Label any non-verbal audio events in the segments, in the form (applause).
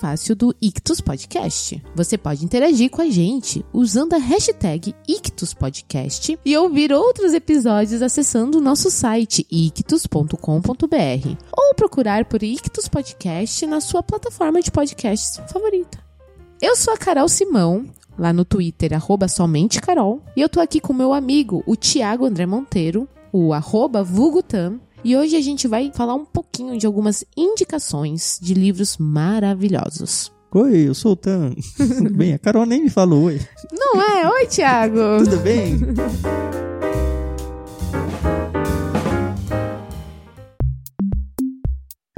prefácio do Ictus Podcast. Você pode interagir com a gente usando a hashtag Ictus Podcast e ouvir outros episódios acessando o nosso site ictus.com.br ou procurar por Ictus Podcast na sua plataforma de podcasts favorita. Eu sou a Carol Simão, lá no Twitter, arroba somente Carol, e eu tô aqui com meu amigo, o Tiago André Monteiro, o arroba e hoje a gente vai falar um pouquinho de algumas indicações de livros maravilhosos. Oi, eu sou o Tan. Tudo (laughs) bem? A Carol nem me falou oi. Não é? Oi, Thiago! Tudo bem? (laughs)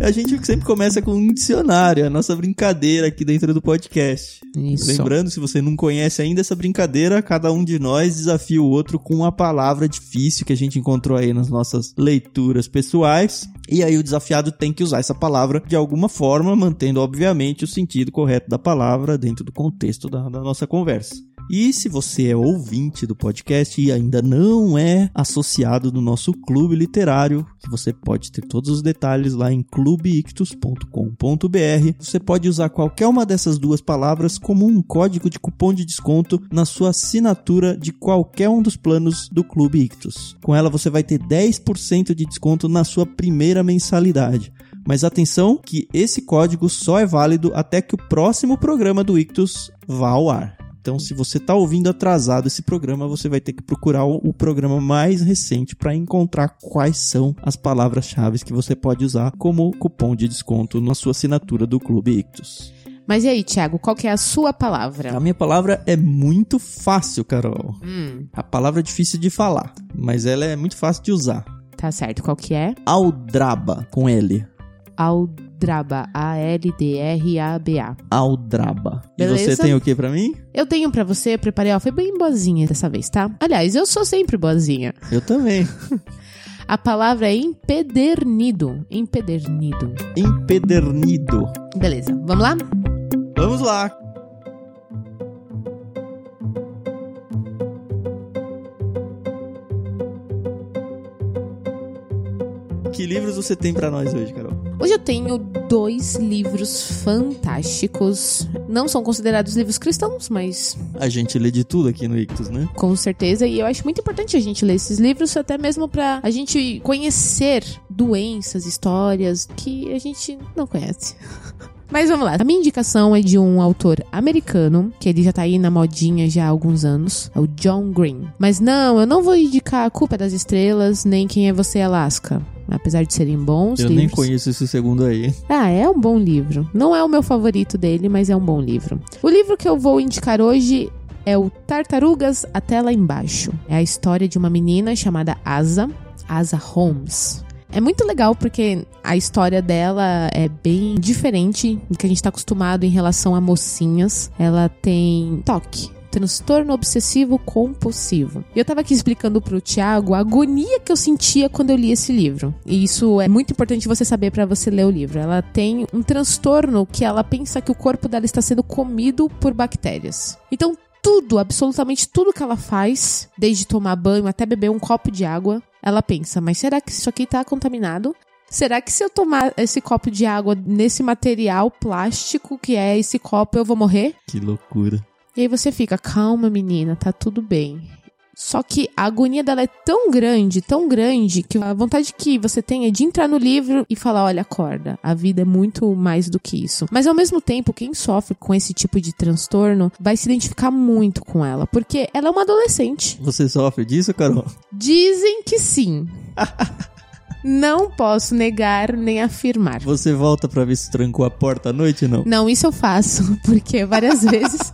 A gente sempre começa com um dicionário, a nossa brincadeira aqui dentro do podcast. Isso. Lembrando, se você não conhece ainda essa brincadeira, cada um de nós desafia o outro com uma palavra difícil que a gente encontrou aí nas nossas leituras pessoais. E aí o desafiado tem que usar essa palavra de alguma forma, mantendo, obviamente, o sentido correto da palavra dentro do contexto da, da nossa conversa. E se você é ouvinte do podcast e ainda não é associado no nosso clube literário, que você pode ter todos os detalhes lá em clubeictus.com.br, você pode usar qualquer uma dessas duas palavras como um código de cupom de desconto na sua assinatura de qualquer um dos planos do Clube Ictus. Com ela você vai ter 10% de desconto na sua primeira mensalidade. Mas atenção que esse código só é válido até que o próximo programa do Ictus vá ao ar. Então, se você está ouvindo atrasado esse programa, você vai ter que procurar o, o programa mais recente para encontrar quais são as palavras-chave que você pode usar como cupom de desconto na sua assinatura do Clube Ictus. Mas e aí, Thiago, qual que é a sua palavra? A minha palavra é muito fácil, Carol. Hum, A palavra é difícil de falar, mas ela é muito fácil de usar. tá certo. Qual que é? Aldraba, com L. Aldraba. A-L-D-R-A-B-A. Aldraba. E Beleza. você tem o que pra mim? Eu tenho pra você, preparei, ó, foi bem boazinha dessa vez, tá? Aliás, eu sou sempre boazinha. Eu também. (laughs) A palavra é empedernido. Empedernido. Empedernido. Beleza, vamos lá? Vamos lá. Que livros você tem pra nós hoje, Carol? Hoje eu tenho dois livros fantásticos. Não são considerados livros cristãos, mas A gente lê de tudo aqui no Ictus, né? com certeza. E eu acho muito importante a gente ler esses livros, até mesmo pra a gente conhecer doenças, histórias que a gente não conhece. (laughs) Mas vamos lá. A minha indicação é de um autor americano, que ele já tá aí na modinha já há alguns anos, é o John Green. Mas não, eu não vou indicar A Culpa é das Estrelas, nem Quem é Você, Alaska. Apesar de serem bons Eu livros. nem conheço esse segundo aí. Ah, é um bom livro. Não é o meu favorito dele, mas é um bom livro. O livro que eu vou indicar hoje é o Tartarugas até lá embaixo. É a história de uma menina chamada Asa, Asa Holmes. É muito legal porque a história dela é bem diferente do que a gente tá acostumado em relação a mocinhas. Ela tem toque. Transtorno obsessivo compulsivo. E eu tava aqui explicando pro Thiago a agonia que eu sentia quando eu li esse livro. E isso é muito importante você saber pra você ler o livro. Ela tem um transtorno que ela pensa que o corpo dela está sendo comido por bactérias. Então, tudo, absolutamente tudo que ela faz, desde tomar banho até beber um copo de água, ela pensa: mas será que isso aqui tá contaminado? Será que se eu tomar esse copo de água nesse material plástico que é esse copo, eu vou morrer? Que loucura. E aí você fica, calma, menina, tá tudo bem. Só que a agonia dela é tão grande, tão grande, que a vontade que você tem é de entrar no livro e falar: olha, acorda, a vida é muito mais do que isso. Mas ao mesmo tempo, quem sofre com esse tipo de transtorno vai se identificar muito com ela, porque ela é uma adolescente. Você sofre disso, Carol? Dizem que sim. (laughs) Não posso negar nem afirmar. Você volta pra ver se trancou a porta à noite, não? Não, isso eu faço, (laughs) porque várias (laughs) vezes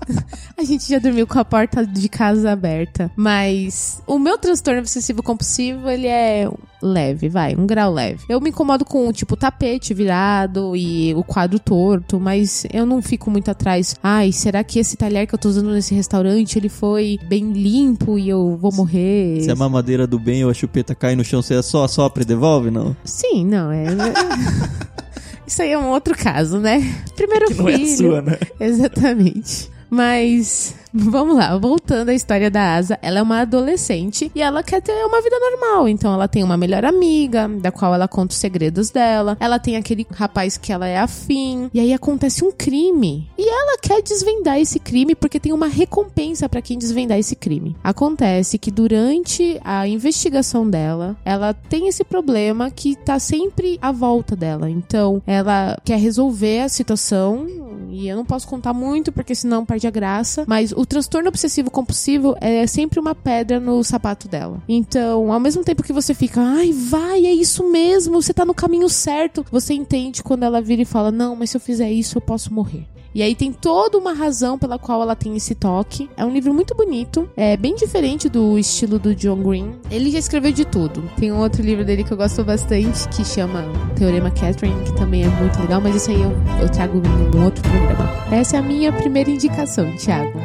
a gente já dormiu com a porta de casa aberta. Mas o meu transtorno obsessivo compulsivo, ele é leve, vai, um grau leve. Eu me incomodo com, tipo, o tapete virado e o quadro torto, mas eu não fico muito atrás. Ai, será que esse talher que eu tô usando nesse restaurante, ele foi bem limpo e eu vou morrer? Se a mamadeira do bem ou a chupeta cai no chão, você só assopra e devolve, não? Sim, não, é... (laughs) Isso aí é um outro caso, né? Primeiro Que não é a filho. sua, né? Exatamente. Mas (laughs) Vamos lá, voltando à história da Asa, ela é uma adolescente e ela quer ter uma vida normal. Então ela tem uma melhor amiga, da qual ela conta os segredos dela. Ela tem aquele rapaz que ela é afim. E aí acontece um crime. E ela quer desvendar esse crime porque tem uma recompensa para quem desvendar esse crime. Acontece que durante a investigação dela, ela tem esse problema que tá sempre à volta dela. Então ela quer resolver a situação. E eu não posso contar muito porque senão perde a graça. Mas o transtorno obsessivo compulsivo é sempre uma pedra no sapato dela. Então, ao mesmo tempo que você fica, ai, vai, é isso mesmo, você tá no caminho certo, você entende quando ela vira e fala, não, mas se eu fizer isso, eu posso morrer. E aí tem toda uma razão pela qual ela tem esse toque. É um livro muito bonito, é bem diferente do estilo do John Green. Ele já escreveu de tudo. Tem um outro livro dele que eu gosto bastante, que chama Teorema Catherine, que também é muito legal, mas isso aí eu, eu trago em um outro programa. Essa é a minha primeira indicação, Thiago.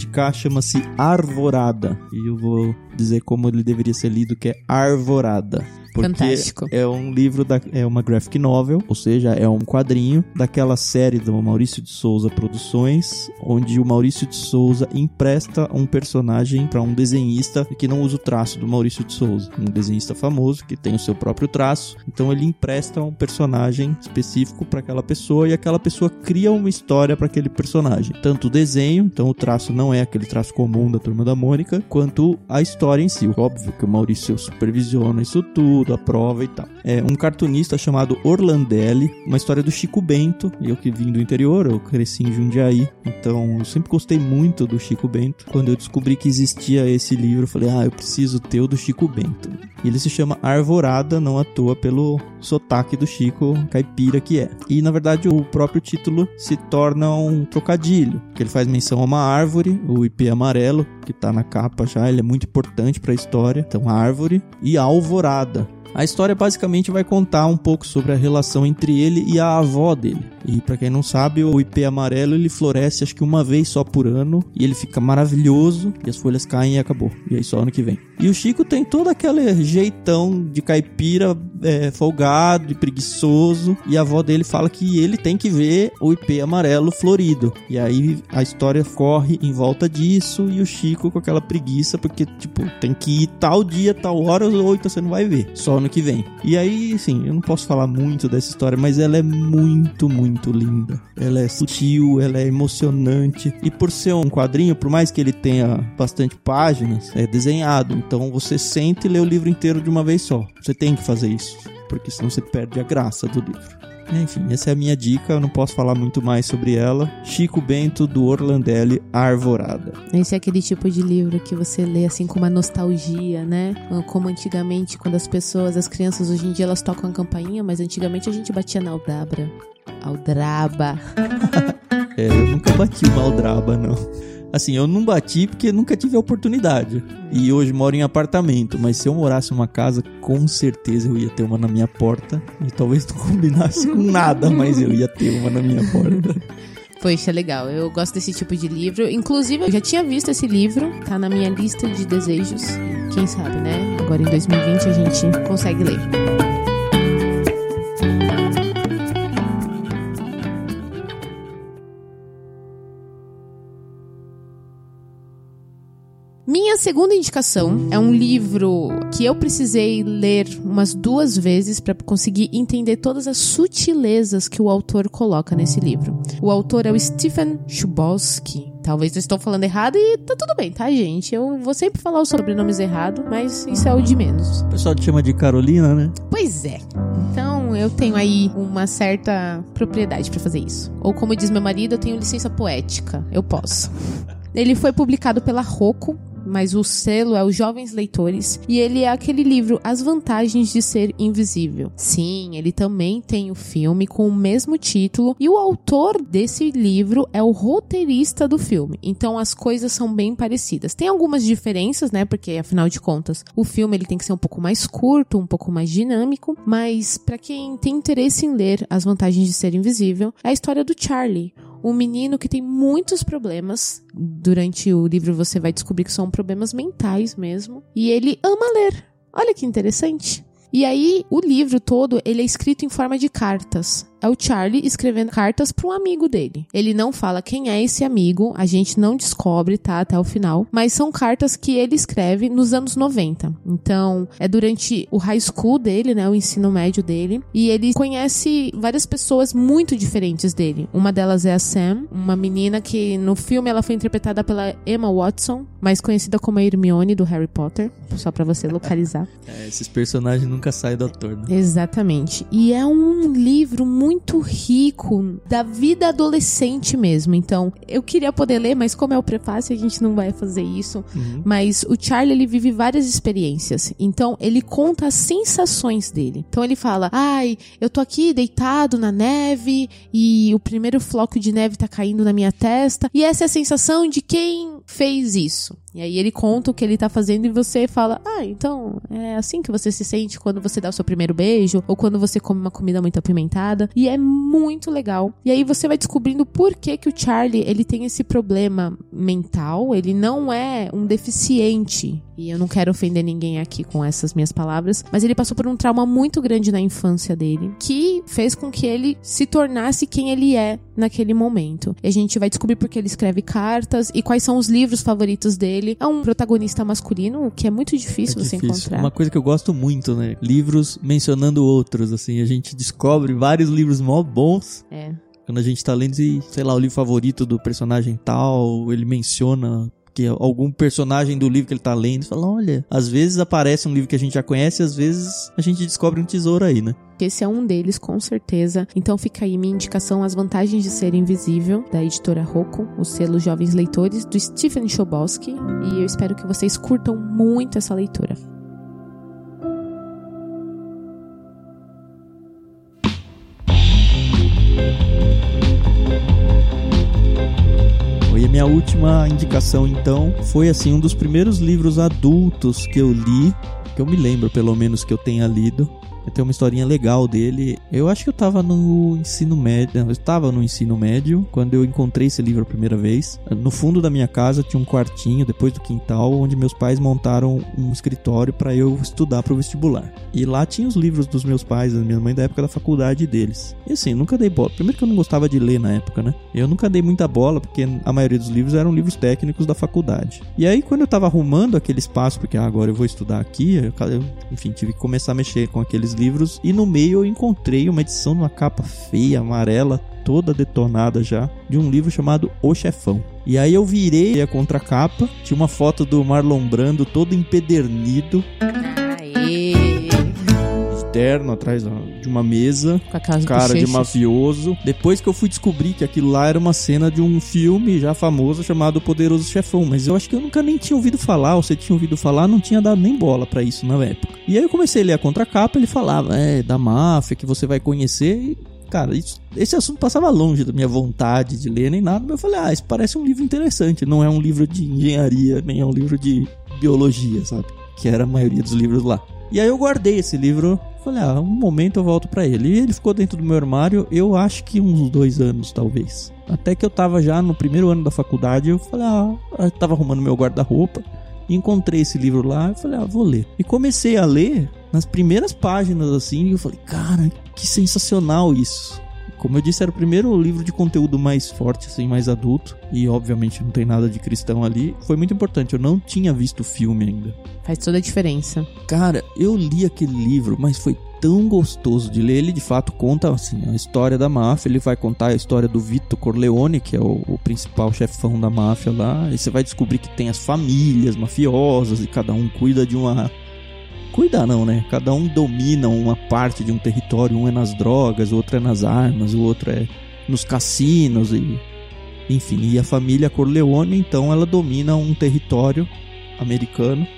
Indicar chama-se Arvorada. E eu vou dizer como ele deveria ser lido, que é Arvorada. Porque Fantástico. é um livro, da, é uma graphic novel, ou seja, é um quadrinho daquela série do Maurício de Souza Produções, onde o Maurício de Souza empresta um personagem para um desenhista que não usa o traço do Maurício de Souza, um desenhista famoso que tem o seu próprio traço. Então ele empresta um personagem específico para aquela pessoa e aquela pessoa cria uma história para aquele personagem. Tanto o desenho, então o traço não é aquele traço comum da turma da Mônica, quanto a história em si. Óbvio que o Maurício supervisiona isso tudo tudo, a prova e tal. É um cartunista chamado Orlandelli, uma história do Chico Bento. Eu que vim do interior, eu cresci em Jundiaí, então eu sempre gostei muito do Chico Bento. Quando eu descobri que existia esse livro, eu falei, ah, eu preciso ter o do Chico Bento. E ele se chama Arvorada, não à toa pelo sotaque do Chico caipira que é. E na verdade o próprio título se torna um trocadilho, que ele faz menção a uma árvore, o ipê amarelo, que tá na capa já, ele é muito importante para a história. Então, árvore e alvorada. A história basicamente vai contar um pouco sobre a relação entre ele e a avó dele. E para quem não sabe, o ipê amarelo ele floresce acho que uma vez só por ano e ele fica maravilhoso e as folhas caem e acabou. E aí só ano que vem. E o Chico tem todo aquele jeitão de caipira é, folgado e preguiçoso. E a avó dele fala que ele tem que ver o ipê amarelo florido. E aí a história corre em volta disso e o Chico com aquela preguiça porque, tipo, tem que ir tal dia, tal hora ou então você não vai ver. Só ano que vem. E aí, sim, eu não posso falar muito dessa história, mas ela é muito, muito linda. Ela é sutil, ela é emocionante. E por ser um quadrinho, por mais que ele tenha bastante páginas, é desenhado. Então você sente e lê o livro inteiro de uma vez só. Você tem que fazer isso, porque senão você perde a graça do livro. Enfim, essa é a minha dica, eu não posso falar muito mais sobre ela. Chico Bento, do Orlandelli, Arvorada. Esse é aquele tipo de livro que você lê assim com uma nostalgia, né? Como antigamente, quando as pessoas, as crianças hoje em dia, elas tocam a campainha, mas antigamente a gente batia na aldabra. Aldraba. (laughs) é, eu nunca bati uma aldraba, não. Assim, eu não bati porque nunca tive a oportunidade. E hoje moro em apartamento, mas se eu morasse em uma casa, com certeza eu ia ter uma na minha porta. E talvez não combinasse com (laughs) nada, mas eu ia ter uma na minha porta. Poxa, legal. Eu gosto desse tipo de livro. Inclusive, eu já tinha visto esse livro, tá na minha lista de desejos. Quem sabe, né? Agora em 2020 a gente consegue ler. Segunda indicação é um livro que eu precisei ler umas duas vezes para conseguir entender todas as sutilezas que o autor coloca nesse livro. O autor é o Stephen Chbosky. Talvez eu estou falando errado e tá tudo bem, tá, gente? Eu vou sempre falar os sobrenomes errado, mas isso é o de menos. O pessoal te chama de Carolina, né? Pois é. Então eu tenho aí uma certa propriedade para fazer isso. Ou como diz meu marido, eu tenho licença poética. Eu posso. Ele foi publicado pela Rocco mas o selo é os Jovens Leitores e ele é aquele livro As Vantagens de Ser Invisível. Sim, ele também tem o filme com o mesmo título e o autor desse livro é o roteirista do filme. Então as coisas são bem parecidas. Tem algumas diferenças, né? Porque afinal de contas, o filme ele tem que ser um pouco mais curto, um pouco mais dinâmico, mas para quem tem interesse em ler As Vantagens de Ser Invisível, é a história do Charlie, um menino que tem muitos problemas. Durante o livro você vai descobrir que são problemas mentais mesmo. E ele ama ler. Olha que interessante. E aí, o livro todo, ele é escrito em forma de cartas é o Charlie escrevendo cartas para um amigo dele. Ele não fala quem é esse amigo, a gente não descobre, tá, até o final, mas são cartas que ele escreve nos anos 90. Então, é durante o high school dele, né, o ensino médio dele, e ele conhece várias pessoas muito diferentes dele. Uma delas é a Sam, uma menina que no filme ela foi interpretada pela Emma Watson, mais conhecida como a Hermione do Harry Potter, só para você localizar. (laughs) É, esses personagens nunca saem do ator, né? Exatamente. E é um livro muito muito rico da vida adolescente mesmo. Então, eu queria poder ler, mas como é o prefácio, a gente não vai fazer isso. Uhum. Mas o Charlie, ele vive várias experiências. Então, ele conta as sensações dele. Então, ele fala: Ai, eu tô aqui deitado na neve e o primeiro floco de neve tá caindo na minha testa. E essa é a sensação de quem fez isso. E aí ele conta o que ele tá fazendo e você fala: Ah, então é assim que você se sente quando você dá o seu primeiro beijo ou quando você come uma comida muito apimentada. E é muito legal. E aí você vai descobrindo por que que o Charlie ele tem esse problema mental. Ele não é um deficiente. E eu não quero ofender ninguém aqui com essas minhas palavras, mas ele passou por um trauma muito grande na infância dele, que fez com que ele se tornasse quem ele é naquele momento. E a gente vai descobrir porque ele escreve cartas e quais são os livros favoritos dele. É um protagonista masculino, o que é muito difícil é você difícil. encontrar. Uma coisa que eu gosto muito, né? Livros mencionando outros, assim, a gente descobre vários livros mó bons. É. Quando a gente tá lendo, e, sei lá, o livro favorito do personagem tal, ele menciona que algum personagem do livro que ele tá lendo, fala, olha, às vezes aparece um livro que a gente já conhece, às vezes a gente descobre um tesouro aí, né? Esse é um deles, com certeza. Então fica aí minha indicação As Vantagens de Ser Invisível, da editora Rocco, o selo Jovens Leitores, do Stephen Chbosky. E eu espero que vocês curtam muito essa leitura. E a minha última indicação, então, foi assim um dos primeiros livros adultos que eu li, que eu me lembro, pelo menos, que eu tenha lido. Tem uma historinha legal dele. Eu acho que eu tava no ensino médio. Eu estava no ensino médio quando eu encontrei esse livro a primeira vez. No fundo da minha casa tinha um quartinho, depois do quintal, onde meus pais montaram um escritório para eu estudar para o vestibular. E lá tinha os livros dos meus pais, da minha mãe, da época da faculdade deles. E assim, nunca dei bola. Primeiro que eu não gostava de ler na época, né? Eu nunca dei muita bola, porque a maioria dos livros eram livros técnicos da faculdade. E aí, quando eu tava arrumando aquele espaço, porque ah, agora eu vou estudar aqui, eu, enfim, tive que começar a mexer com aqueles livros e no meio eu encontrei uma edição numa capa feia, amarela, toda detonada já, de um livro chamado O Chefão. E aí eu virei a contracapa, tinha uma foto do Marlon Brando todo empedernido. Aê! terno atrás de uma mesa, com cara bochechas. de mafioso. Depois que eu fui descobrir que aquilo lá era uma cena de um filme já famoso chamado Poderoso Chefão, mas eu acho que eu nunca nem tinha ouvido falar, ou você tinha ouvido falar, não tinha dado nem bola para isso na época. E aí eu comecei a ler a contracapa, ele falava, é, da máfia que você vai conhecer, e cara, isso, esse assunto passava longe da minha vontade de ler nem nada, mas eu falei, ah, isso parece um livro interessante, não é um livro de engenharia, nem é um livro de biologia, sabe? Que era a maioria dos livros lá. E aí eu guardei esse livro Falei, ah, um momento eu volto para ele. E ele ficou dentro do meu armário, eu acho que uns dois anos, talvez. Até que eu tava já no primeiro ano da faculdade, eu falei, ah, eu tava arrumando meu guarda-roupa. Encontrei esse livro lá, e falei, ah, vou ler. E comecei a ler nas primeiras páginas, assim, e eu falei, cara, que sensacional isso. Como eu disse, era o primeiro livro de conteúdo mais forte, assim, mais adulto. E obviamente não tem nada de cristão ali. Foi muito importante, eu não tinha visto o filme ainda. Faz toda a diferença. Cara, eu li aquele livro, mas foi tão gostoso de ler. Ele de fato conta assim, a história da máfia. Ele vai contar a história do Vito Corleone, que é o, o, principal chefão da máfia lá. E você vai descobrir que tem as famílias mafiosas e cada um cuida de uma Cuidar não, né? Cada um domina uma parte de um território, um é nas drogas, o outro é nas armas, o outro é nos cassinos e enfim, e a família Corleone, então ela domina um território americano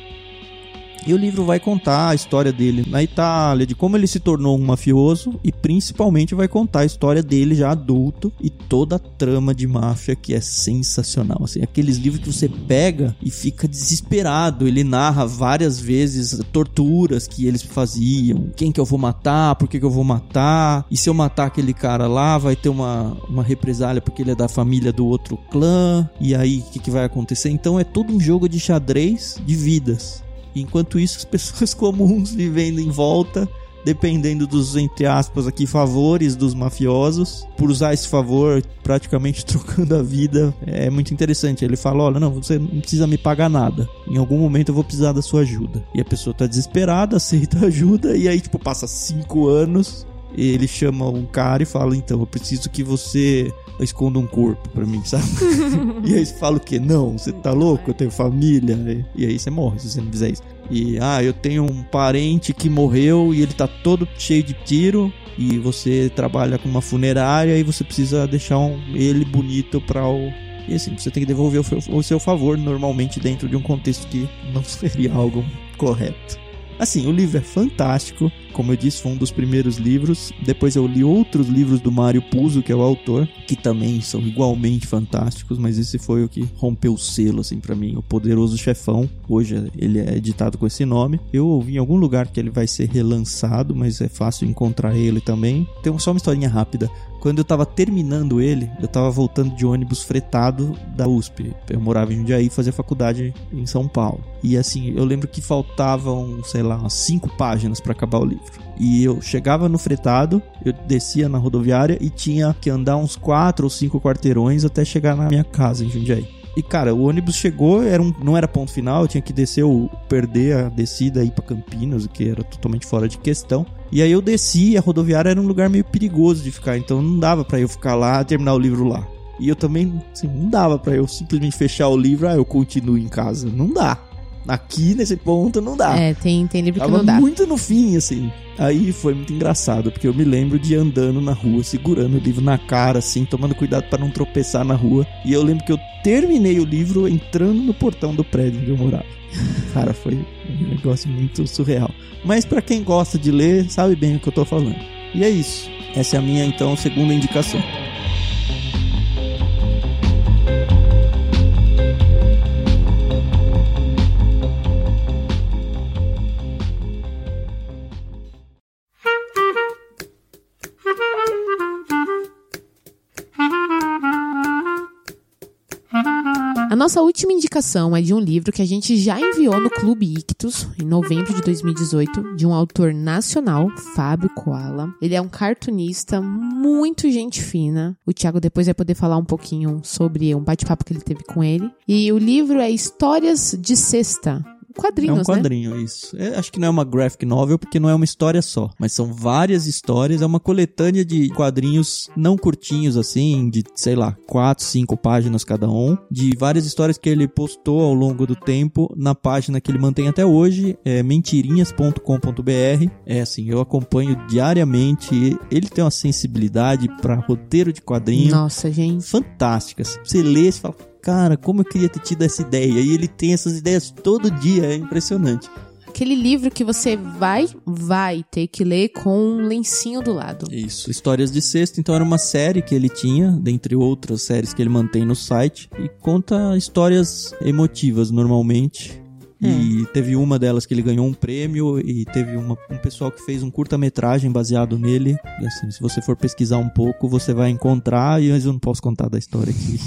E o livro vai contar a história dele na Itália, de como ele se tornou um mafioso e principalmente vai contar a história dele já adulto e toda a trama de máfia que é sensacional. Assim, aqueles livros que você pega e fica desesperado. Ele narra várias vezes torturas que eles faziam. Quem que eu vou matar? Por que, que eu vou matar? E se eu matar aquele cara lá, vai ter uma, uma represália porque ele é da família do outro clã. E aí, o que, que vai acontecer? Então é todo um jogo de xadrez de vidas. Enquanto isso, as pessoas (laughs) comuns vivendo em volta, dependendo dos, entre aspas, aqui, favores dos mafiosos, por usar esse favor, praticamente (laughs) trocando a vida. É muito interessante. Ele fala: olha, não, você não precisa me pagar nada. Em algum momento eu vou precisar da sua ajuda. E a pessoa tá desesperada, (laughs) aceita ajuda, e aí, tipo, passa cinco anos. Ele chama um cara e fala: Então, eu preciso que você esconda um corpo pra mim, sabe? (laughs) e aí você fala o quê? Não, você tá louco? Eu tenho família. E aí você morre se você não fizer isso. E, ah, eu tenho um parente que morreu e ele tá todo cheio de tiro. E você trabalha com uma funerária e você precisa deixar um, ele bonito pra o. E assim, você tem que devolver o seu favor, normalmente dentro de um contexto que não (laughs) seria algo correto. Assim, o livro é fantástico. Como eu disse, foi um dos primeiros livros. Depois eu li outros livros do Mário Puzo, que é o autor, que também são igualmente fantásticos, mas esse foi o que rompeu o selo, assim, para mim. O Poderoso Chefão. Hoje ele é editado com esse nome. Eu ouvi em algum lugar que ele vai ser relançado, mas é fácil encontrar ele também. Tem só uma historinha rápida. Quando eu tava terminando ele, eu tava voltando de ônibus fretado da USP. Eu morava em Jundiaí e fazia faculdade em São Paulo. E assim, eu lembro que faltavam, sei lá, umas cinco páginas para acabar o livro. E eu chegava no fretado, eu descia na rodoviária e tinha que andar uns quatro ou cinco quarteirões até chegar na minha casa em Jundiaí. E cara, o ônibus chegou, era um, não era ponto final, eu tinha que descer, o, perder a descida e ir pra Campinas, o que era totalmente fora de questão. E aí eu desci, a rodoviária era um lugar meio perigoso de ficar, então não dava para eu ficar lá, terminar o livro lá. E eu também, assim, não dava para eu simplesmente fechar o livro, ah, eu continuo em casa. Não dá. Aqui nesse ponto não dá. É, tem, tem livro Tava que não dá. muito no fim, assim. Aí foi muito engraçado, porque eu me lembro de andando na rua, segurando o livro na cara, assim, tomando cuidado para não tropeçar na rua. E eu lembro que eu terminei o livro entrando no portão do prédio onde eu morava. Cara, foi um negócio muito surreal. Mas para quem gosta de ler, sabe bem o que eu tô falando. E é isso. Essa é a minha, então, segunda indicação. Nossa última indicação é de um livro que a gente já enviou no Clube Ictus, em novembro de 2018, de um autor nacional, Fábio Koala. Ele é um cartunista muito gente fina. O Thiago depois vai poder falar um pouquinho sobre um bate-papo que ele teve com ele. E o livro é Histórias de Sexta, quadrinhos, É um quadrinho, né? isso. É, acho que não é uma graphic novel porque não é uma história só, mas são várias histórias, é uma coletânea de quadrinhos não curtinhos assim, de sei lá, quatro, cinco páginas cada um, de várias histórias que ele postou ao longo do tempo na página que ele mantém até hoje, é mentirinhas.com.br. É assim, eu acompanho diariamente, ele tem uma sensibilidade para roteiro de quadrinho Nossa, gente. fantásticas. Você lê e fala, cara, como eu queria ter tido essa ideia. E ele tem essas ideias todo dia, é impressionante. Aquele livro que você vai, vai ter que ler com um lencinho do lado. Isso, Histórias de Sexta, então era uma série que ele tinha, dentre outras séries que ele mantém no site, e conta histórias emotivas normalmente. E teve uma delas que ele ganhou um prêmio e teve uma, um pessoal que fez um curta-metragem baseado nele. E assim, se você for pesquisar um pouco, você vai encontrar, e mas eu não posso contar da história aqui,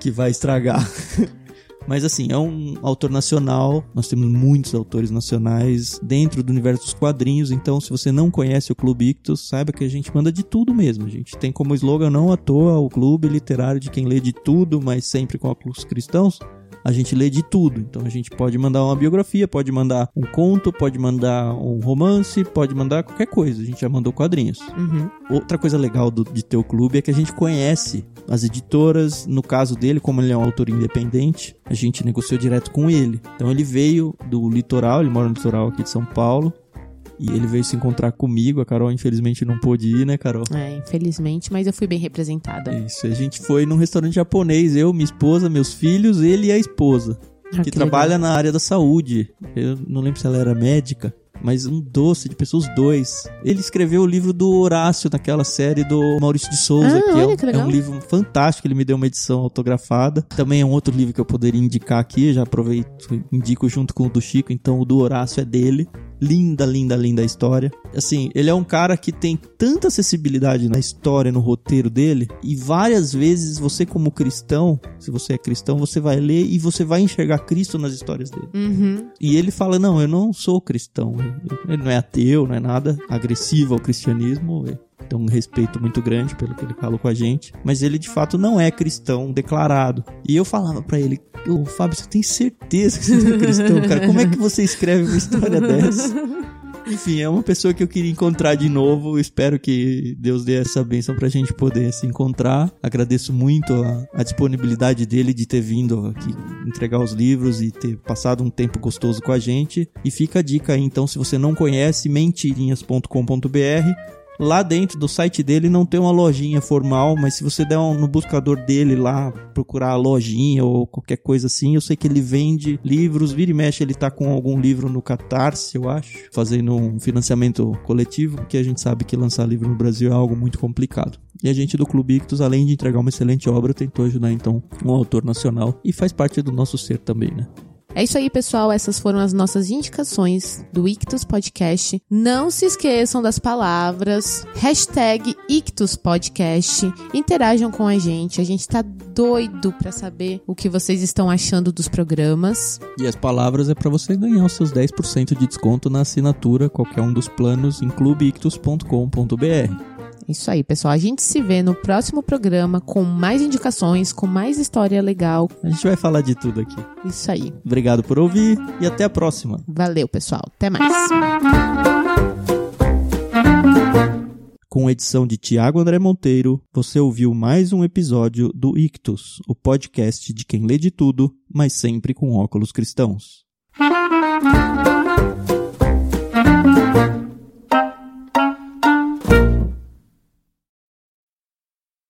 que vai estragar. (laughs) Mas assim, é um autor nacional. Nós temos muitos autores nacionais dentro do universo dos quadrinhos. Então, se você não conhece o Clube Ictus, saiba que a gente manda de tudo mesmo. A gente tem como slogan não à toa o clube literário de quem lê de tudo, mas sempre com óculos cristãos. A gente lê de tudo. Então a gente pode mandar uma biografia, pode mandar um conto, pode mandar um romance, pode mandar qualquer coisa. A gente já mandou quadrinhos. Uhum. Outra coisa legal do, de ter o clube é que a gente conhece as editoras. No caso dele, como ele é um autor independente, a gente negociou direto com ele. Então ele veio do litoral, ele mora no litoral aqui de São Paulo. E ele veio se encontrar comigo. A Carol, infelizmente, não pôde ir, né, Carol? É, infelizmente, mas eu fui bem representada. Isso, a gente foi num restaurante japonês, eu, minha esposa, meus filhos, ele e a esposa. Ah, que que trabalha na área da saúde. Eu não lembro se ela era médica. Mas um doce de pessoas, dois. Ele escreveu o livro do Horácio naquela série do Maurício de Souza, Ah, que, é, um, que legal. é um livro fantástico. Ele me deu uma edição autografada. Também é um outro livro que eu poderia indicar aqui. Já aproveito e indico junto com o do Chico. Então o do Horácio é dele. Linda, linda, linda a história. Assim, ele é um cara que tem tanta acessibilidade na história, no roteiro dele, e várias vezes você, como cristão, se você é cristão, você vai ler e você vai enxergar Cristo nas histórias dele. Uhum. E ele fala: Não, eu não sou cristão. Ele não é ateu, não é nada agressivo ao cristianismo. Tem um respeito muito grande pelo que ele fala com a gente. Mas ele de fato não é cristão declarado. E eu falava pra ele: Ô Fábio, você tem certeza que você não é cristão, cara? Como é que você escreve uma história (laughs) dessa? Enfim, é uma pessoa que eu queria encontrar de novo. Espero que Deus dê essa bênção pra gente poder se encontrar. Agradeço muito a, a disponibilidade dele de ter vindo aqui entregar os livros e ter passado um tempo gostoso com a gente. E fica a dica aí, então, se você não conhece, mentirinhas.com.br. Lá dentro do site dele não tem uma lojinha formal, mas se você der um, no buscador dele lá, procurar a lojinha ou qualquer coisa assim, eu sei que ele vende livros, vira e mexe, ele tá com algum livro no Catarse, eu acho, fazendo um financiamento coletivo, porque a gente sabe que lançar livro no Brasil é algo muito complicado. E a gente do Clube Ictus, além de entregar uma excelente obra, tentou ajudar então um autor nacional e faz parte do nosso ser também, né? É isso aí, pessoal. Essas foram as nossas indicações do Ictus Podcast. Não se esqueçam das palavras. Hashtag Ictus Podcast. Interajam com a gente. A gente tá doido pra saber o que vocês estão achando dos programas. E as palavras é para você ganhar os seus 10% de desconto na assinatura, qualquer um dos planos em clubeictus.com.br. Isso aí, pessoal. A gente se vê no próximo programa com mais indicações, com mais história legal. A gente vai falar de tudo aqui. Isso aí. Obrigado por ouvir e até a próxima. Valeu, pessoal. Até mais. Com edição de Tiago André Monteiro, você ouviu mais um episódio do Ictus, o podcast de quem lê de tudo, mas sempre com óculos cristãos.